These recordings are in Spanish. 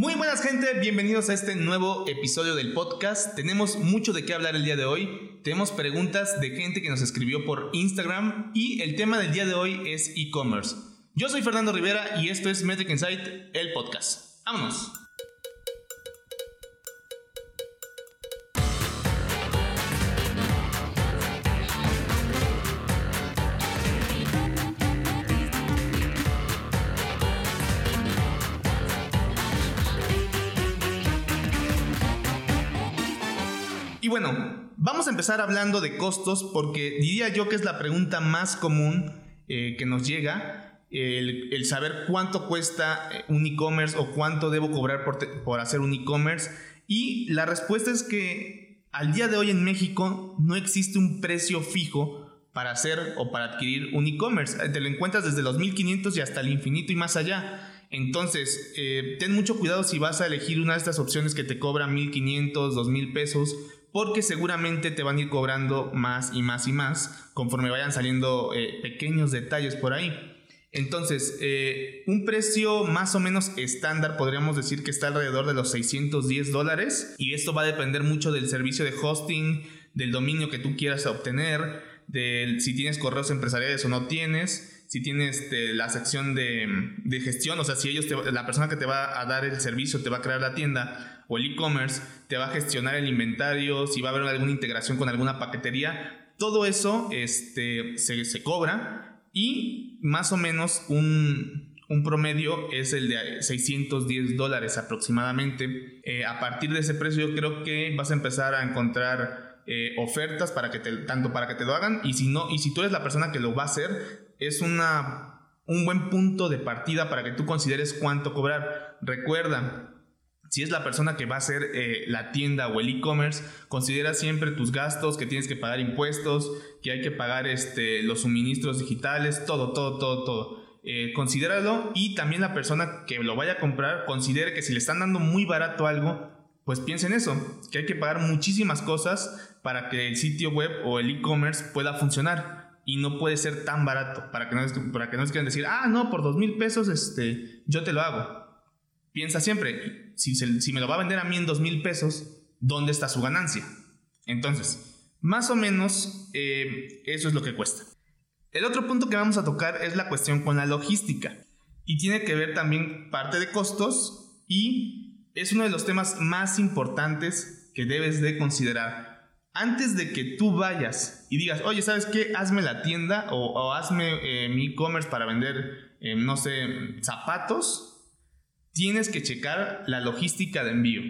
Muy buenas gente, bienvenidos a este nuevo episodio del podcast. Tenemos mucho de qué hablar el día de hoy. Tenemos preguntas de gente que nos escribió por Instagram y el tema del día de hoy es e-commerce. Yo soy Fernando Rivera y esto es Metric Insight, el podcast. Vámonos. Bueno, vamos a empezar hablando de costos porque diría yo que es la pregunta más común eh, que nos llega, el, saber cuánto cuesta eh, un e-commerce o cuánto debo cobrar por, por hacer un e-commerce. Y la respuesta es que al día de hoy en México no existe un precio fijo para hacer o para adquirir un e-commerce. Te lo encuentras desde los 1500 y hasta el infinito y más allá. Entonces, eh, ten mucho cuidado si vas a elegir una de estas opciones que te cobra 1500, 2000 pesos, porque seguramente te van a ir cobrando más y más y más conforme vayan saliendo eh, pequeños detalles por ahí. Entonces, eh, un precio más o menos estándar podríamos decir que está alrededor de los 610 dólares y esto va a depender mucho del servicio de hosting, del dominio que tú quieras obtener, de si tienes correos empresariales o no tienes si tienes este, la sección de, gestión, o sea, si ellos la persona que te va a dar el servicio te va a crear la tienda o el e-commerce, te va a gestionar el inventario, si va a haber alguna integración con alguna paquetería, todo eso este, se, cobra y más o menos un, promedio es el de 610 dólares aproximadamente. Eh, a partir de ese precio yo creo que vas a empezar a encontrar eh, ofertas para que te, tanto para que te lo hagan y si no y si tú eres la persona que lo va a hacer es una, un buen punto de partida para que tú consideres cuánto cobrar. Recuerda, si es la persona que va a hacer eh, la tienda o el e-commerce, considera siempre tus gastos, que tienes que pagar impuestos, que hay que pagar este, los suministros digitales, todo, todo, todo, todo. Eh, considéralo y también la persona que lo vaya a comprar considere que si le están dando muy barato algo, pues piensa en eso, que hay que pagar muchísimas cosas para que el sitio web o el e-commerce pueda funcionar y no puede ser tan barato para que no, para que decir, ah, no, por dos mil pesos este, yo te lo hago. Piensa siempre, si, si me lo va a vender a mí en dos mil pesos, ¿dónde está su ganancia? Entonces, más o menos eh, eso es lo que cuesta. El otro punto que vamos a tocar es la cuestión con la logística y tiene que ver también parte de costos y es uno de los temas más importantes que debes de considerar antes de que tú vayas y digas, oye, ¿sabes qué? Hazme la tienda o, hazme eh, mi e-commerce para vender, eh, no sé, zapatos, tienes que checar la logística de envío.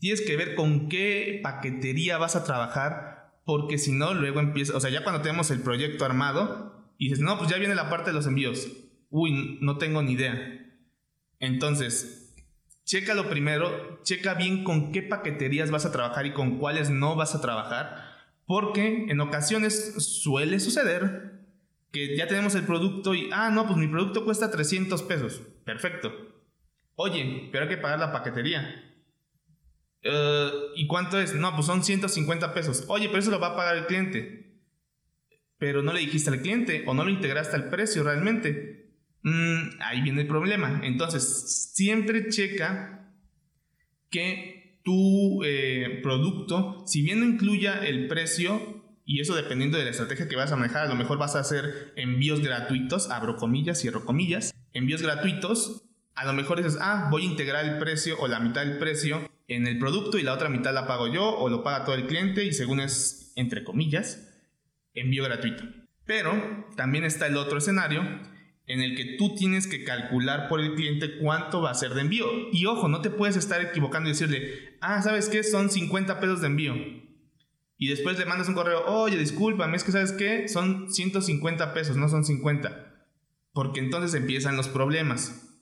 Tienes que ver con qué paquetería vas a trabajar, porque si no, luego empieza, o sea, ya cuando tenemos el proyecto armado y dices, no, pues ya viene la parte de los envíos. Uy, no tengo ni idea. Entonces, Chécalo primero, checa bien con qué paqueterías vas a trabajar y con cuáles no vas a trabajar, porque en ocasiones suele suceder que ya tenemos el producto y, ah, no, pues mi producto cuesta 300 pesos. Perfecto. Oye, pero hay que pagar la paquetería. Eh, ¿Y cuánto es? No, pues son 150 pesos. Oye, pero eso lo va a pagar el cliente. Pero no le dijiste al cliente o no lo integraste al precio realmente. Mm, ahí viene el problema. Entonces, siempre checa que tu eh, producto, si bien no incluya el precio, y eso dependiendo de la estrategia que vas a manejar, a lo mejor vas a hacer envíos gratuitos, abro comillas, cierro comillas, envíos gratuitos, a lo mejor dices, ah, voy a integrar el precio o la mitad del precio en el producto y la otra mitad la pago yo o lo paga todo el cliente y según es, entre comillas, envío gratuito. Pero también está el otro escenario en el que tú tienes que calcular por el cliente cuánto va a ser de envío. Y ojo, no te puedes estar equivocando y decirle, ah, ¿sabes qué? Son 50 pesos de envío. Y después le mandas un correo, oye, discúlpame, es que ¿sabes qué? Son 150 pesos, no son 50. Porque entonces empiezan los problemas.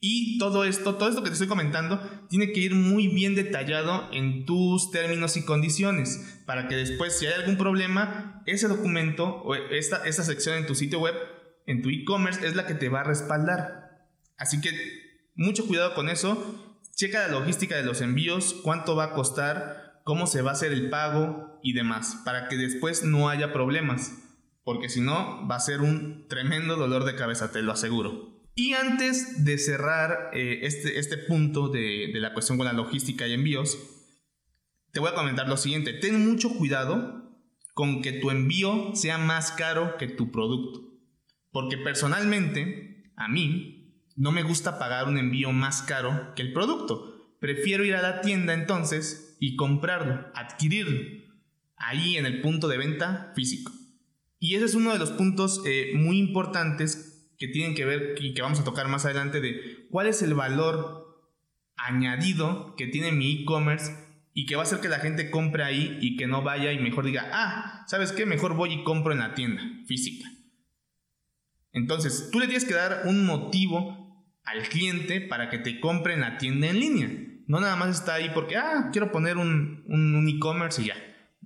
Y todo esto, todo esto que te estoy comentando, tiene que ir muy bien detallado en tus términos y condiciones, para que después, si hay algún problema, ese documento o esta, sección en tu sitio web en tu e-commerce es la que te va a respaldar. Así que mucho cuidado con eso. Checa la logística de los envíos, cuánto va a costar, cómo se va a hacer el pago y demás, para que después no haya problemas. Porque si no, va a ser un tremendo dolor de cabeza, te lo aseguro. Y antes de cerrar eh, este, este punto de, la cuestión con la logística y envíos, te voy a comentar lo siguiente. Ten mucho cuidado con que tu envío sea más caro que tu producto. Porque personalmente, a mí, no me gusta pagar un envío más caro que el producto. Prefiero ir a la tienda entonces y comprarlo, adquirirlo, ahí en el punto de venta físico. Y ese es uno de los puntos eh, muy importantes que tienen que ver y que vamos a tocar más adelante de cuál es el valor añadido que tiene mi e-commerce y que va a hacer que la gente compre ahí y que no vaya y mejor diga, ah, ¿sabes qué? Mejor voy y compro en la tienda física. Entonces, tú le tienes que dar un motivo al cliente para que te compre en la tienda en línea. No nada más está ahí porque, ah, quiero poner un, un, e-commerce y ya.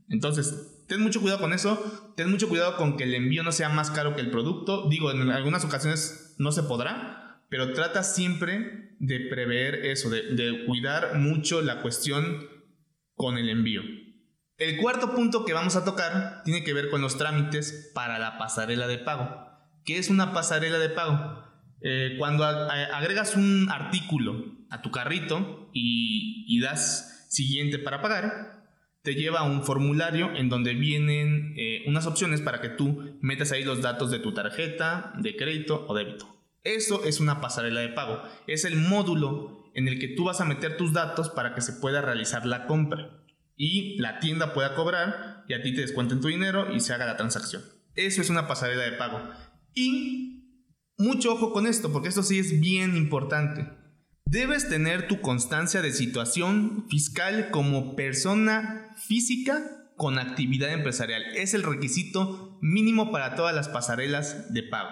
Entonces, ten mucho cuidado con eso. Ten mucho cuidado con que el envío no sea más caro que el producto. Digo, en algunas ocasiones no se podrá, pero trata siempre de prever eso, de, cuidar mucho la cuestión con el envío. El cuarto punto que vamos a tocar tiene que ver con los trámites para la pasarela de pago. ¿Qué es una pasarela de pago? Eh, cuando agregas un artículo a tu carrito y, das siguiente para pagar, te lleva a un formulario en donde vienen eh, unas opciones para que tú metas ahí los datos de tu tarjeta, de crédito o débito. Eso es una pasarela de pago. Es el módulo en el que tú vas a meter tus datos para que se pueda realizar la compra y la tienda pueda cobrar y a ti te descuenten tu dinero y se haga la transacción. Eso es una pasarela de pago. Y mucho ojo con esto, porque esto sí es bien importante. Debes tener tu constancia de situación fiscal como persona física con actividad empresarial. Es el requisito mínimo para todas las pasarelas de pago.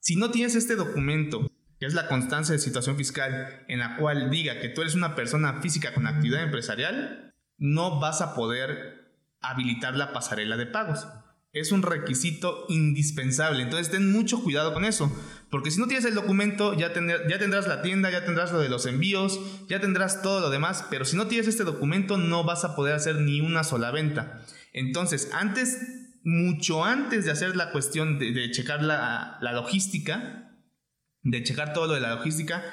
Si no tienes este documento, que es la constancia de situación fiscal, en la cual diga que tú eres una persona física con actividad empresarial, no vas a poder habilitar la pasarela de pagos es un requisito indispensable. Entonces ten mucho cuidado con eso. Porque si no tienes el documento, ya, tendrás la tienda, ya tendrás lo de los envíos, ya tendrás todo lo demás. Pero si no tienes este documento, no vas a poder hacer ni una sola venta. Entonces, antes, mucho antes de hacer la cuestión de, checar la, la logística, de checar todo lo de la logística,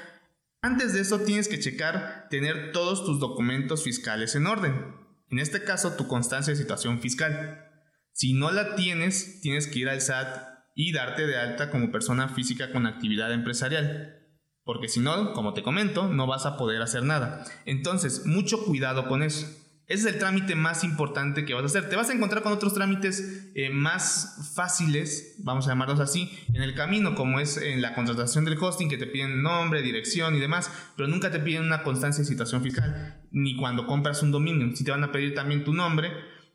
antes de eso tienes que checar tener todos tus documentos fiscales en orden. En este caso, tu constancia de situación fiscal. Si no la tienes, tienes que ir al SAT y darte de alta como persona física con actividad empresarial. Porque si no, como te comento, no vas a poder hacer nada. Entonces, mucho cuidado con eso. Ese es el trámite más importante que vas a hacer. Te vas a encontrar con otros trámites eh, más fáciles, vamos a llamarlos así, en el camino, como es en la contratación del hosting, que te piden nombre, dirección y demás, pero nunca te piden una constancia de situación fiscal, ni cuando compras un dominio. Si te van a pedir también tu nombre,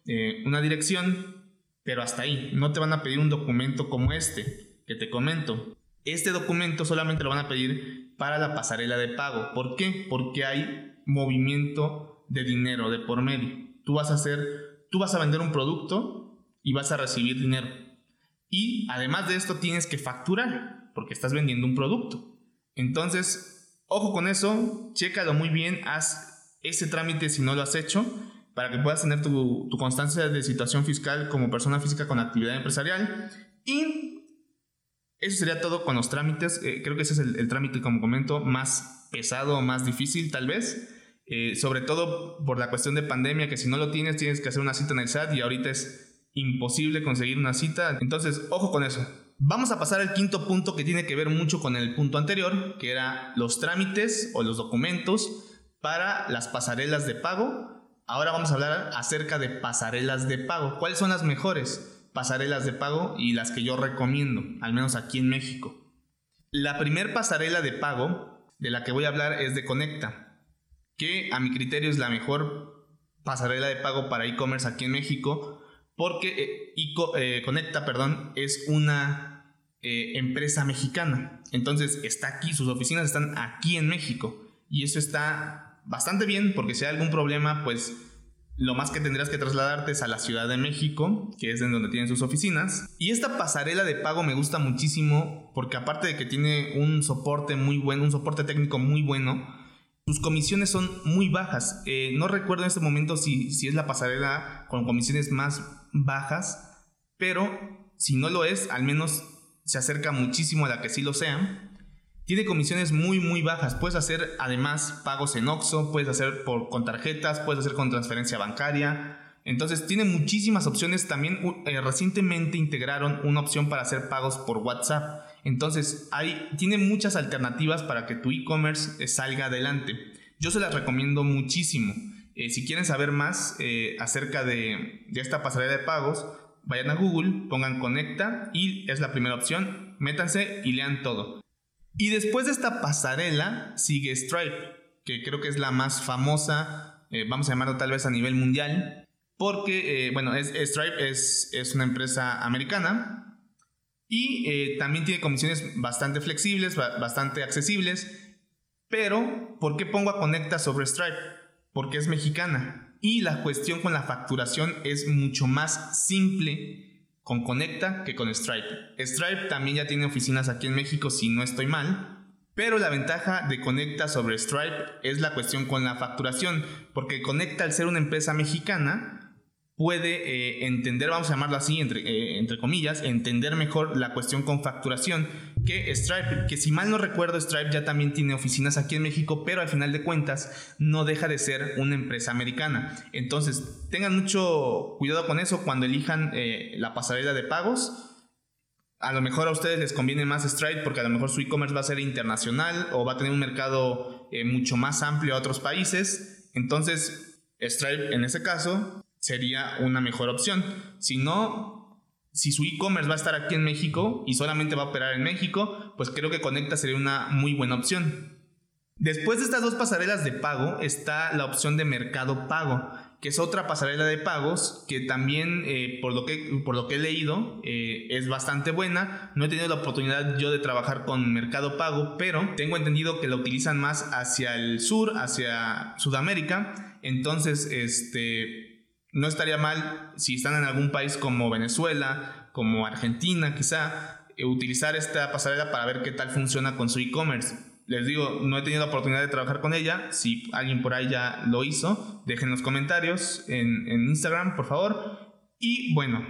eh, una dirección pero hasta ahí, no te van a pedir un documento como este que te comento. Este documento solamente lo van a pedir para la pasarela de pago. ¿Por qué? Porque hay movimiento de dinero de por medio. Tú vas a hacer, tú vas a vender un producto y vas a recibir dinero. Y además de esto tienes que facturar porque estás vendiendo un producto. Entonces, ojo con eso, chécalo muy bien, haz ese trámite si no lo has hecho para que puedas tener tu, constancia de situación fiscal como persona física con actividad empresarial. Y eso sería todo con los trámites. Eh, creo que ese es el, trámite, como comento, más pesado, más difícil tal vez. Eh, sobre todo por la cuestión de pandemia, que si no lo tienes tienes que hacer una cita en el SAT y ahorita es imposible conseguir una cita. Entonces, ojo con eso. Vamos a pasar al quinto punto que tiene que ver mucho con el punto anterior, que era los trámites o los documentos para las pasarelas de pago Ahora vamos a hablar acerca de pasarelas de pago. ¿Cuáles son las mejores pasarelas de pago y las que yo recomiendo, al menos aquí en México? La primer pasarela de pago de la que voy a hablar es de Conecta, que a mi criterio es la mejor pasarela de pago para e-commerce aquí en México, porque eh, eh, Conecta, perdón, es una eh, empresa mexicana. Entonces está aquí, sus oficinas están aquí en México y eso está bastante bien, porque si hay algún problema, pues lo más que tendrás que trasladarte es a la Ciudad de México, que es en donde tienen sus oficinas. Y esta pasarela de pago me gusta muchísimo porque aparte de que tiene un soporte muy bueno, un soporte técnico muy bueno, sus comisiones son muy bajas. Eh, no recuerdo en este momento si, si es la pasarela con comisiones más bajas, pero si no lo es, al menos se acerca muchísimo a la que sí lo sea. Tiene comisiones muy muy bajas. Puedes hacer además pagos en Oxxo, puedes hacer por, con tarjetas, puedes hacer con transferencia bancaria. Entonces tiene muchísimas opciones. También eh, recientemente integraron una opción para hacer pagos por WhatsApp. Entonces hay, tiene muchas alternativas para que tu e-commerce eh, salga adelante. Yo se las recomiendo muchísimo. Eh, si quieren saber más acerca de, de esta pasarela de pagos, vayan a Google, pongan Conecta y es la primera opción. Métanse y lean todo. Y después de esta pasarela sigue Stripe, que creo que es la más famosa, vamos a llamarlo tal vez a nivel mundial. Porque, eh, bueno, Stripe es, es, una empresa americana y eh, también tiene comisiones bastante flexibles, bastante accesibles. Pero, ¿por qué pongo a Conecta sobre Stripe? Porque es mexicana y la cuestión con la facturación es mucho más simple con Conecta que con Stripe. Stripe también ya tiene oficinas aquí en México, si no estoy mal. Pero la ventaja de Conecta sobre Stripe es la cuestión con la facturación, porque Conecta al ser una empresa mexicana puede eh, entender, vamos a llamarlo así, entre, eh, entre comillas, entender mejor la cuestión con facturación que Stripe, que si mal no recuerdo, Stripe ya también tiene oficinas aquí en México, pero al final de cuentas no deja de ser una empresa americana. Entonces, tengan mucho cuidado con eso cuando elijan eh, la pasarela de pagos. A lo mejor a ustedes les conviene más Stripe porque a lo mejor su e-commerce va a ser internacional o va a tener un mercado mucho más amplio a otros países. Entonces, Stripe en ese caso sería una mejor opción. Si no, si su e-commerce va a estar aquí en México y solamente va a operar en México, pues creo que Conecta sería una muy buena opción. Después de estas dos pasarelas de pago está la opción de mercado pago, que es otra pasarela de pagos que también, eh, por, lo que, por lo que he leído, eh, es bastante buena. No he tenido la oportunidad yo de trabajar con mercado pago, pero tengo entendido que la utilizan más hacia el sur, hacia Sudamérica. Entonces, este, no estaría mal si están en algún país como Venezuela, como Argentina quizá, eh, utilizar esta pasarela para ver qué tal funciona con su e-commerce. Les digo, no he tenido la oportunidad de trabajar con ella. Si alguien por ahí ya lo hizo, dejen los comentarios en, en Instagram, por favor. Y bueno,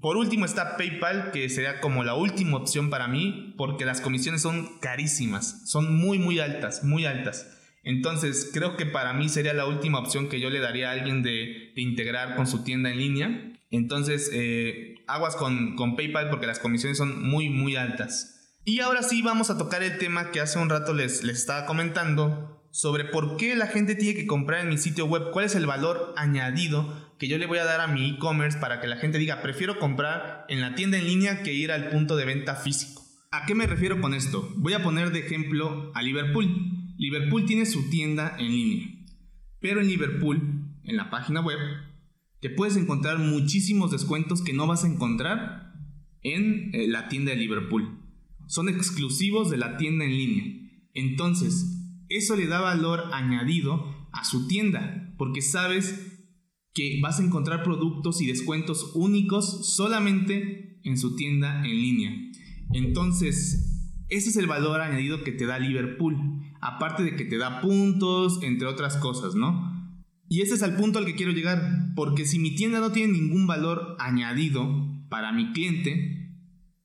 por último está PayPal, que sería como la última opción para mí, porque las comisiones son carísimas, son muy, muy altas, muy altas. Entonces, creo que para mí sería la última opción que yo le daría a alguien de, integrar con su tienda en línea. Entonces, eh, aguas con, PayPal porque las comisiones son muy, muy altas. Y ahora sí vamos a tocar el tema que hace un rato les, les estaba comentando sobre por qué la gente tiene que comprar en mi sitio web, cuál es el valor añadido que yo le voy a dar a mi e-commerce para que la gente diga, prefiero comprar en la tienda en línea que ir al punto de venta físico. ¿A qué me refiero con esto? Voy a poner de ejemplo a Liverpool. Liverpool tiene su tienda en línea, pero en Liverpool, en la página web, te puedes encontrar muchísimos descuentos que no vas a encontrar en eh, la tienda de Liverpool. Son exclusivos de la tienda en línea. Entonces, eso le da valor añadido a su tienda, porque sabes que vas a encontrar productos y descuentos únicos solamente en su tienda en línea. Entonces, ese es el valor añadido que te da Liverpool, aparte de que te da puntos, entre otras cosas, ¿no? Y ese es el punto al que quiero llegar, porque si mi tienda no tiene ningún valor añadido para mi cliente,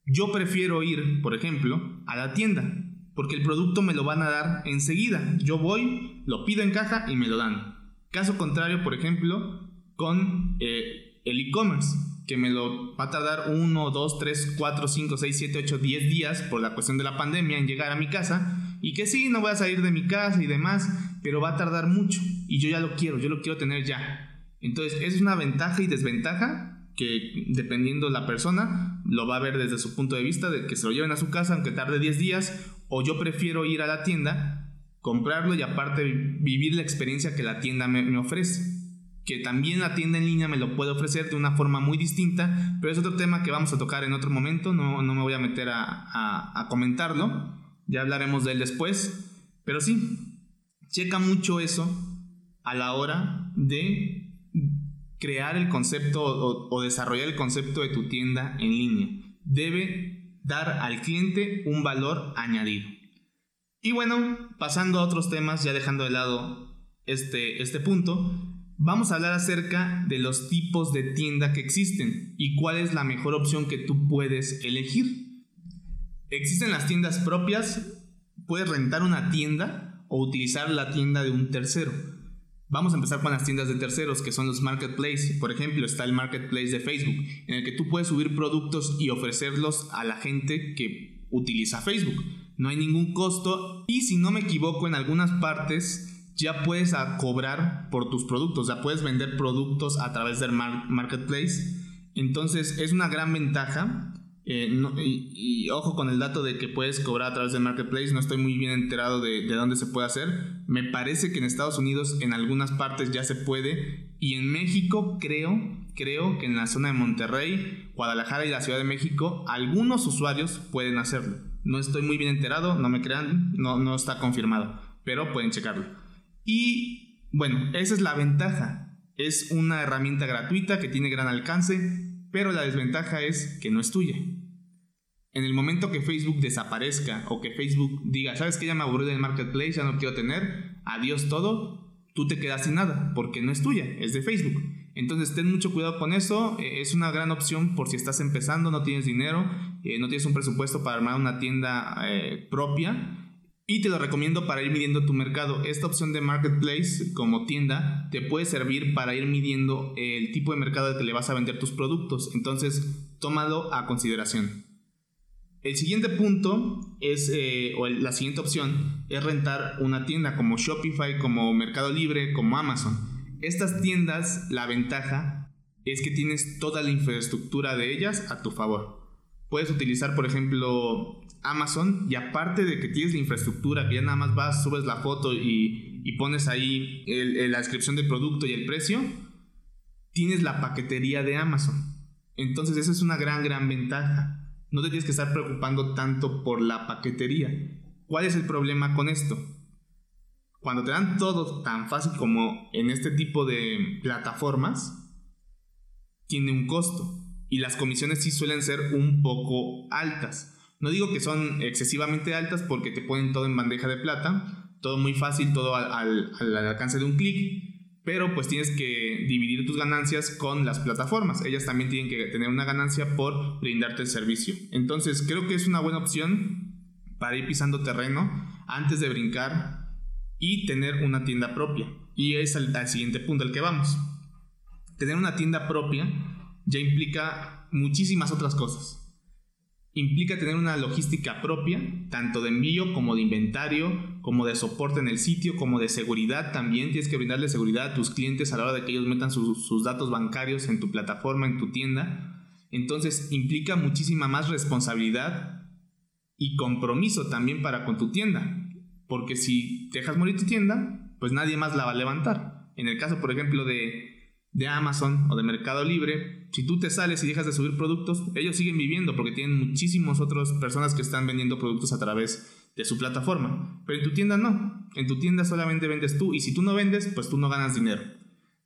yo prefiero ir, por ejemplo, a la tienda, porque el producto me lo van a dar enseguida. Yo voy, lo pido en caja y me lo dan. Caso contrario, por ejemplo, con eh, el e-commerce que me lo va a tardar 1, 2, 3, 4, 5, 6, 7, 8, 10 días por la cuestión de la pandemia en llegar a mi casa. Y que sí, no voy a salir de mi casa y demás, pero va a tardar mucho. Y yo ya lo quiero, yo lo quiero tener ya. Entonces, es una ventaja y desventaja que dependiendo la persona lo va a ver desde su punto de vista de que se lo lleven a su casa aunque tarde 10 días o yo prefiero ir a la tienda, comprarlo y aparte vivir la experiencia que la tienda me, me ofrece que también la tienda en línea me lo puede ofrecer de una forma muy distinta, pero es otro tema que vamos a tocar en otro momento, no, no me voy a meter a, comentarlo, ya hablaremos de él después, pero sí, checa mucho eso a la hora de crear el concepto o, o desarrollar el concepto de tu tienda en línea. Debe dar al cliente un valor añadido. Y bueno, pasando a otros temas, ya dejando de lado este, este punto, Vamos a hablar acerca de los tipos de tienda que existen y cuál es la mejor opción que tú puedes elegir. Existen las tiendas propias, puedes rentar una tienda o utilizar la tienda de un tercero. Vamos a empezar con las tiendas de terceros, que son los marketplaces. Por ejemplo, está el marketplace de Facebook, en el que tú puedes subir productos y ofrecerlos a la gente que utiliza Facebook. No hay ningún costo y si no me equivoco, en algunas partes ya puedes cobrar por tus productos, ya puedes vender productos a través del marketplace. Entonces es una gran ventaja eh, y, ojo con el dato de que puedes cobrar a través del marketplace, no estoy muy bien enterado de, de, dónde se puede hacer. Me parece que en Estados Unidos en algunas partes ya se puede y en México creo, creo que en la zona de Monterrey, Guadalajara y la Ciudad de México algunos usuarios pueden hacerlo. No estoy muy bien enterado, no me crean, no, no está confirmado, pero pueden checarlo. Y bueno, esa es la ventaja. Es una herramienta gratuita que tiene gran alcance, pero la desventaja es que no es tuya. En el momento que Facebook desaparezca o que Facebook diga, sabes que ya me aburrí del marketplace, ya no quiero tener, adiós todo, tú te quedas sin nada, porque no es tuya, es de Facebook. Entonces ten mucho cuidado con eso, eh, es una gran opción por si estás empezando, no tienes dinero, eh, no tienes un presupuesto para armar una tienda eh, propia y te lo recomiendo para ir midiendo tu mercado. Esta opción de marketplace como tienda te puede servir para ir midiendo el tipo de mercado que le vas a vender tus productos. Entonces, tómalo a consideración. El siguiente punto es, eh, o la siguiente opción es rentar una tienda como Shopify, como Mercado Libre, como Amazon. Estas tiendas, la ventaja es que tienes toda la infraestructura de ellas a tu favor. Puedes utilizar, por ejemplo, Amazon y aparte de que tienes la infraestructura, que ya nada más vas, subes la foto y, pones ahí la descripción del producto y el precio, tienes la paquetería de Amazon. Entonces esa es una gran, gran ventaja. No te tienes que estar preocupando tanto por la paquetería. ¿Cuál es el problema con esto? Cuando te dan todo tan fácil como en este tipo de plataformas, tiene un costo. Y las comisiones sí suelen ser un poco altas. No digo que son excesivamente altas porque te ponen todo en bandeja de plata, todo muy fácil, todo al, alcance de un clic, pero pues tienes que dividir tus ganancias con las plataformas. Ellas también tienen que tener una ganancia por brindarte el servicio. Entonces creo que es una buena opción para ir pisando terreno antes de brincar y tener una tienda propia. Y es el siguiente punto al que vamos. Tener una tienda propia ya implica muchísimas otras cosas implica tener una logística propia, tanto de envío como de inventario, como de soporte en el sitio, como de seguridad también. Tienes que brindarle seguridad a tus clientes a la hora de que ellos metan sus, datos bancarios en tu plataforma, en tu tienda. Entonces implica muchísima más responsabilidad y compromiso también para con tu tienda. Porque si dejas morir tu tienda, pues nadie más la va a levantar. En el caso, por ejemplo, de de Amazon o de Mercado Libre, si tú te sales y dejas de subir productos, ellos siguen viviendo porque tienen muchísimas otras personas que están vendiendo productos a través de su plataforma. Pero en tu tienda no. En tu tienda solamente vendes tú y si tú no vendes, pues tú no ganas dinero.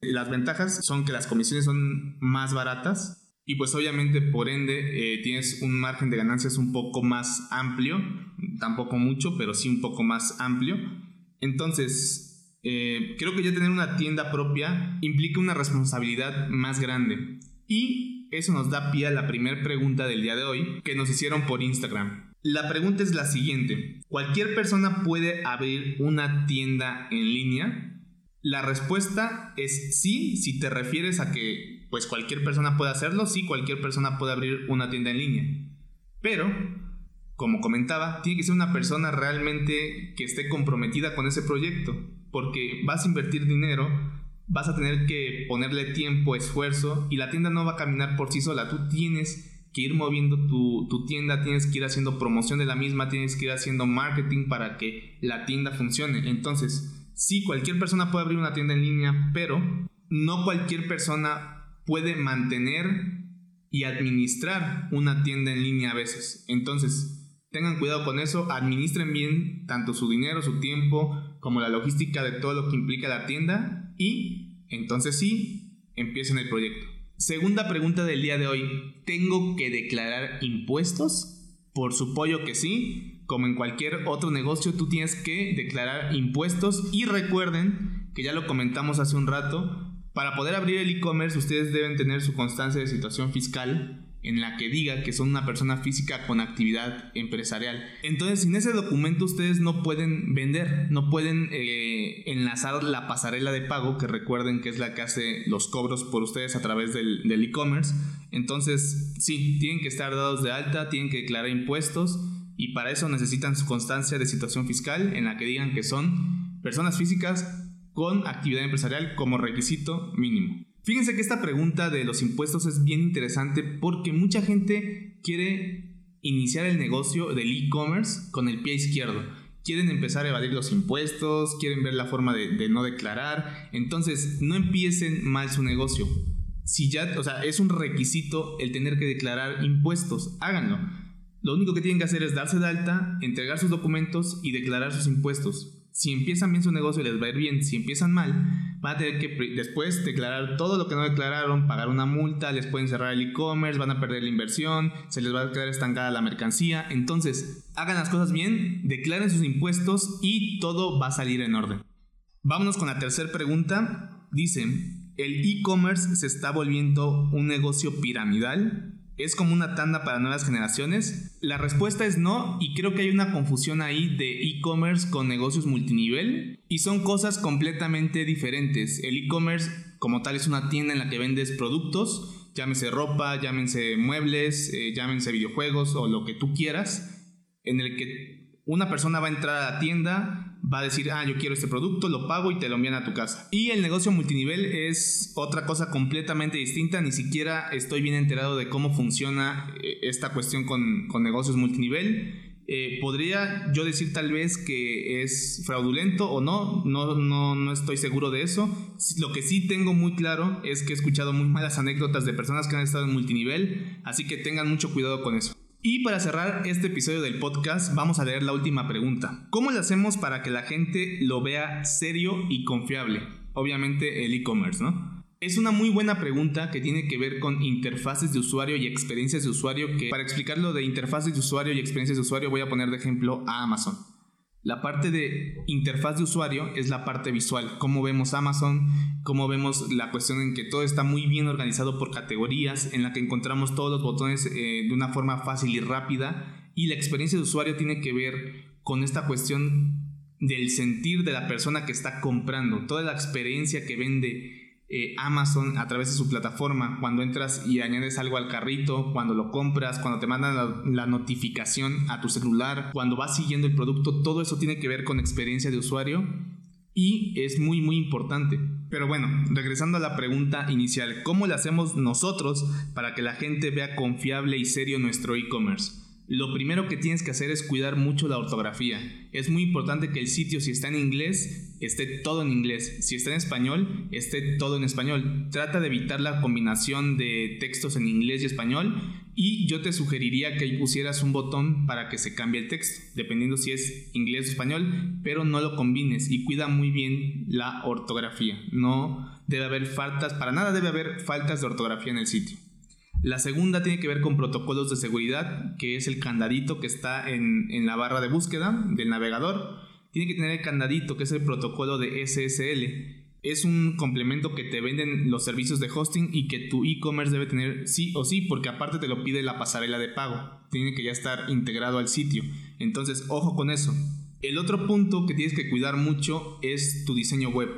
Las ventajas son que las comisiones son más baratas y pues obviamente por ende eh, tienes un margen de ganancias un poco más amplio, tampoco mucho, pero sí un poco más amplio. Entonces, eh, creo que ya tener una tienda propia implica una responsabilidad más grande. Y eso nos da pie a la primera pregunta del día de hoy que nos hicieron por Instagram. La pregunta es la siguiente. ¿Cualquier persona puede abrir una tienda en línea? La respuesta es sí, si te refieres a que pues cualquier persona puede hacerlo, sí, cualquier persona puede abrir una tienda en línea. Pero, como comentaba, tiene que ser una persona realmente que esté comprometida con ese proyecto porque vas a invertir dinero, vas a tener que ponerle tiempo, esfuerzo y la tienda no va a caminar por sí sola. Tú tienes que ir moviendo tu, tu, tienda, tienes que ir haciendo promoción de la misma, tienes que ir haciendo marketing para que la tienda funcione. Entonces, sí, cualquier persona puede abrir una tienda en línea, pero no cualquier persona puede mantener y administrar una tienda en línea a veces. Entonces, tengan cuidado con eso, administren bien tanto su dinero, su tiempo, como la logística de todo lo que implica la tienda y entonces sí, empiecen el proyecto. Segunda pregunta del día de hoy, ¿tengo que declarar impuestos? Por supuesto que sí, como en cualquier otro negocio tú tienes que declarar impuestos y recuerden que ya lo comentamos hace un rato, para poder abrir el e-commerce ustedes deben tener su constancia de situación fiscal en la que diga que son una persona física con actividad empresarial. Entonces, sin ese documento ustedes no pueden vender, no pueden eh, enlazar la pasarela de pago, que recuerden que es la que hace los cobros por ustedes a través del e-commerce. Entonces, sí, tienen que estar dados de alta, tienen que declarar impuestos y para eso necesitan su constancia de situación fiscal en la que digan que son personas físicas con actividad empresarial como requisito mínimo. Fíjense que esta pregunta de los impuestos es bien interesante porque mucha gente quiere iniciar el negocio del e-commerce con el pie izquierdo. Quieren empezar a evadir los impuestos, quieren ver la forma de, no declarar. Entonces, no empiecen mal su negocio. Si ya, o sea, es un requisito el tener que declarar impuestos, háganlo. Lo único que tienen que hacer es darse de alta, entregar sus documentos y declarar sus impuestos si empiezan bien su negocio les va a ir bien, si empiezan mal, van a tener que después declarar todo lo que no declararon, pagar una multa, les pueden cerrar el e-commerce, van a perder la inversión, se les va a quedar estancada la mercancía. Entonces, hagan las cosas bien, declaren sus impuestos y todo va a salir en orden. Vámonos con la tercera pregunta. Dice, ¿el e-commerce se está volviendo un negocio piramidal? ¿Es como una tanda para nuevas generaciones? La respuesta es no y creo que hay una confusión ahí de e-commerce con negocios multinivel y son cosas completamente diferentes. El e-commerce como tal es una tienda en la que vendes productos, llámese ropa, llámense muebles, eh, llámense videojuegos o lo que tú quieras, en el que una persona va a entrar a la tienda, va a decir, ah, yo quiero este producto, lo pago y te lo envían a tu casa. Y el negocio multinivel es otra cosa completamente distinta, ni siquiera estoy bien enterado de cómo funciona eh, esta cuestión con, negocios multinivel. Eh, podría yo decir tal vez que es fraudulento o no, no, no, no estoy seguro de eso. Lo que sí tengo muy claro es que he escuchado muy malas anécdotas de personas que han estado en multinivel, así que tengan mucho cuidado con eso. Y para cerrar este episodio del podcast, vamos a leer la última pregunta. ¿Cómo lo hacemos para que la gente lo vea serio y confiable? Obviamente el e-commerce, ¿no? Es una muy buena pregunta que tiene que ver con interfaces de usuario y experiencias de usuario que para explicarlo de interfaces de usuario y experiencias de usuario voy a poner de ejemplo a Amazon. La parte de interfaz de usuario es la parte visual, cómo vemos Amazon, cómo vemos la cuestión en que todo está muy bien organizado por categorías, en la que encontramos todos los botones eh, de una forma fácil y rápida, y la experiencia de usuario tiene que ver con esta cuestión del sentir de la persona que está comprando, toda la experiencia que vende eh, Amazon a través de su plataforma, cuando entras y añades algo al carrito, cuando lo compras, cuando te mandan la, notificación a tu celular, cuando vas siguiendo el producto, todo eso tiene que ver con experiencia de usuario y es muy muy importante. Pero bueno, regresando a la pregunta inicial, ¿cómo le hacemos nosotros para que la gente vea confiable y serio nuestro e-commerce? Lo primero que tienes que hacer es cuidar mucho la ortografía. Es muy importante que el sitio, si está en inglés, esté todo en inglés. Si está en español, esté todo en español. Trata de evitar la combinación de textos en inglés y español. Y yo te sugeriría que ahí pusieras un botón para que se cambie el texto, dependiendo si es inglés o español, pero no lo combines y cuida muy bien la ortografía. No debe haber faltas, para nada debe haber faltas de ortografía en el sitio. La segunda tiene que ver con protocolos de seguridad, que es el candadito que está en, la barra de búsqueda del navegador. Tiene que tener el candadito, que es el protocolo de SSL. Es un complemento que te venden los servicios de hosting y que tu e-commerce debe tener sí o sí, porque aparte te lo pide la pasarela de pago. Tiene que ya estar integrado al sitio. Entonces, ojo con eso. El otro punto que tienes que cuidar mucho es tu diseño web,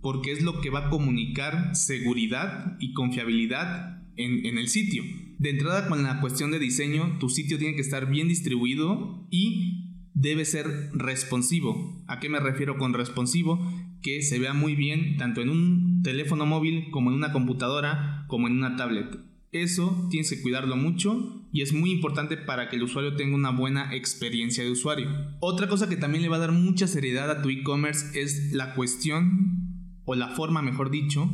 porque es lo que va a comunicar seguridad y confiabilidad en, el sitio. De entrada con la cuestión de diseño, tu sitio tiene que estar bien distribuido y debe ser responsivo. ¿A qué me refiero con responsivo? Que se vea muy bien tanto en un teléfono móvil como en una computadora como en una tablet. Eso tienes que cuidarlo mucho y es muy importante para que el usuario tenga una buena experiencia de usuario. Otra cosa que también le va a dar mucha seriedad a tu e-commerce es la cuestión o la forma, mejor dicho,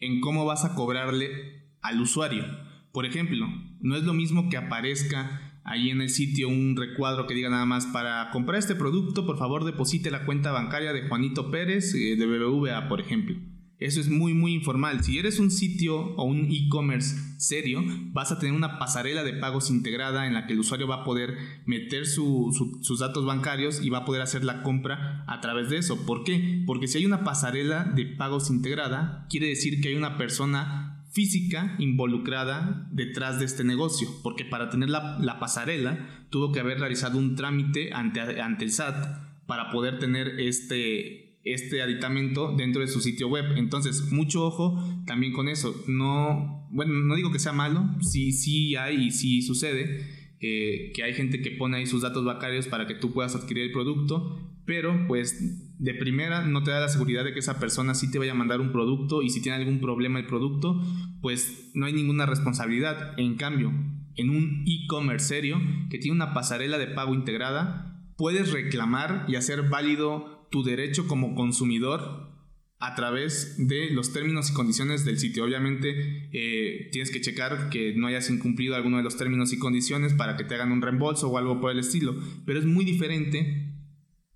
en cómo vas a cobrarle al usuario. Por ejemplo, no es lo mismo que aparezca ahí en el sitio un recuadro que diga nada más para comprar este producto, por favor deposite la cuenta bancaria de Juanito Pérez eh, de BBVA, por ejemplo. Eso es muy muy informal. Si eres un sitio o un e-commerce serio, vas a tener una pasarela de pagos integrada en la que el usuario va a poder meter sus datos bancarios y va a poder hacer la compra a través de eso. ¿Por qué? Porque si hay una pasarela de pagos integrada, quiere decir que hay una persona física involucrada detrás de este negocio, porque para tener la, pasarela tuvo que haber realizado un trámite ante, ante el SAT para poder tener este, este aditamento dentro de su sitio web. Entonces, mucho ojo también con eso. No, bueno, no digo que sea malo, sí, sí hay y sí sucede. Eh, que hay gente que pone ahí sus datos bancarios para que tú puedas adquirir el producto, pero pues de primera no te da la seguridad de que esa persona sí te vaya a mandar un producto y si tiene algún problema el producto, pues no hay ninguna responsabilidad. En cambio, en un e-commerce serio que tiene una pasarela de pago integrada, puedes reclamar y hacer válido tu derecho como consumidor a través de los términos y condiciones del sitio. Obviamente eh, tienes que checar que no hayas incumplido alguno de los términos y condiciones para que te hagan un reembolso o algo por el estilo. Pero es muy diferente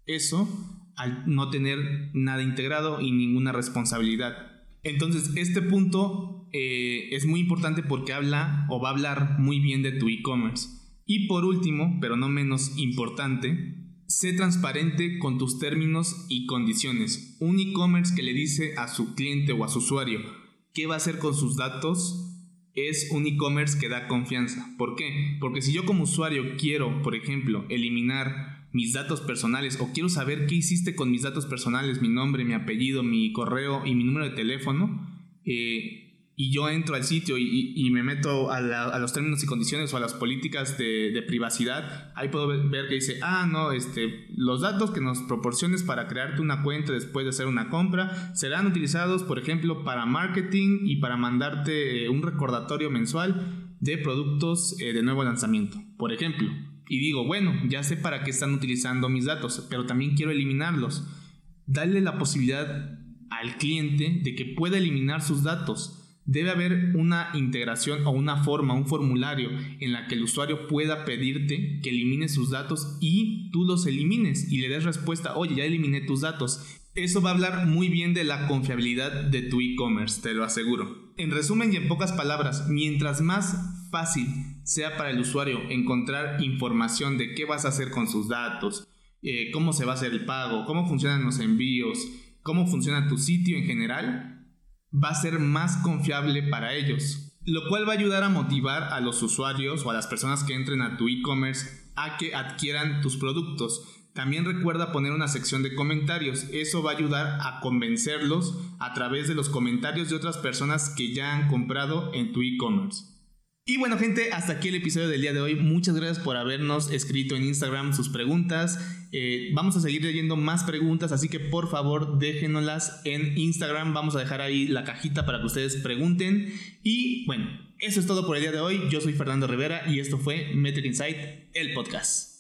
eso al no tener nada integrado y ninguna responsabilidad. Entonces, este punto eh, es muy importante porque habla o va a hablar muy bien de tu e-commerce. Y por último, pero no menos importante, sé transparente con tus términos y condiciones. Un e-commerce que le dice a su cliente o a su usuario qué va a hacer con sus datos es un e-commerce que da confianza. ¿Por qué? Porque si yo como usuario quiero, por ejemplo, eliminar mis datos personales o quiero saber qué hiciste con mis datos personales, mi nombre, mi apellido, mi correo y mi número de teléfono, eh, y yo entro al sitio y, me meto a, los términos y condiciones o a las políticas de, privacidad, ahí puedo ver, que dice, ah, no, este, los datos que nos proporciones para crearte una cuenta después de hacer una compra serán utilizados, por ejemplo, para marketing y para mandarte un recordatorio mensual de productos eh, de nuevo lanzamiento, por ejemplo y digo, bueno, ya sé para qué están utilizando mis datos, pero también quiero eliminarlos. Dale la posibilidad al cliente de que pueda eliminar sus datos. Debe haber una integración o una forma, un formulario en la que el usuario pueda pedirte que elimine sus datos y tú los elimines y le des respuesta, oye, ya eliminé tus datos. Eso va a hablar muy bien de la confiabilidad de tu e-commerce, te lo aseguro. En resumen y en pocas palabras, mientras más fácil sea para el usuario encontrar información de qué vas a hacer con sus datos, eh, cómo se va a hacer el pago, cómo funcionan los envíos, cómo funciona tu sitio en general, va a ser más confiable para ellos. Lo cual va a ayudar a motivar a los usuarios o a las personas que entren a tu e-commerce a que adquieran tus productos. También recuerda poner una sección de comentarios. Eso va a ayudar a convencerlos a través de los comentarios de otras personas que ya han comprado en tu e-commerce. Y bueno gente, hasta aquí el episodio del día de hoy. Muchas gracias por habernos escrito en Instagram sus preguntas. Eh, vamos a seguir leyendo más preguntas, así que por favor déjenoslas en Instagram. Vamos a dejar ahí la cajita para que ustedes pregunten. Y bueno, eso es todo por el día de hoy. Yo soy Fernando Rivera y esto fue Metric Insight, el podcast.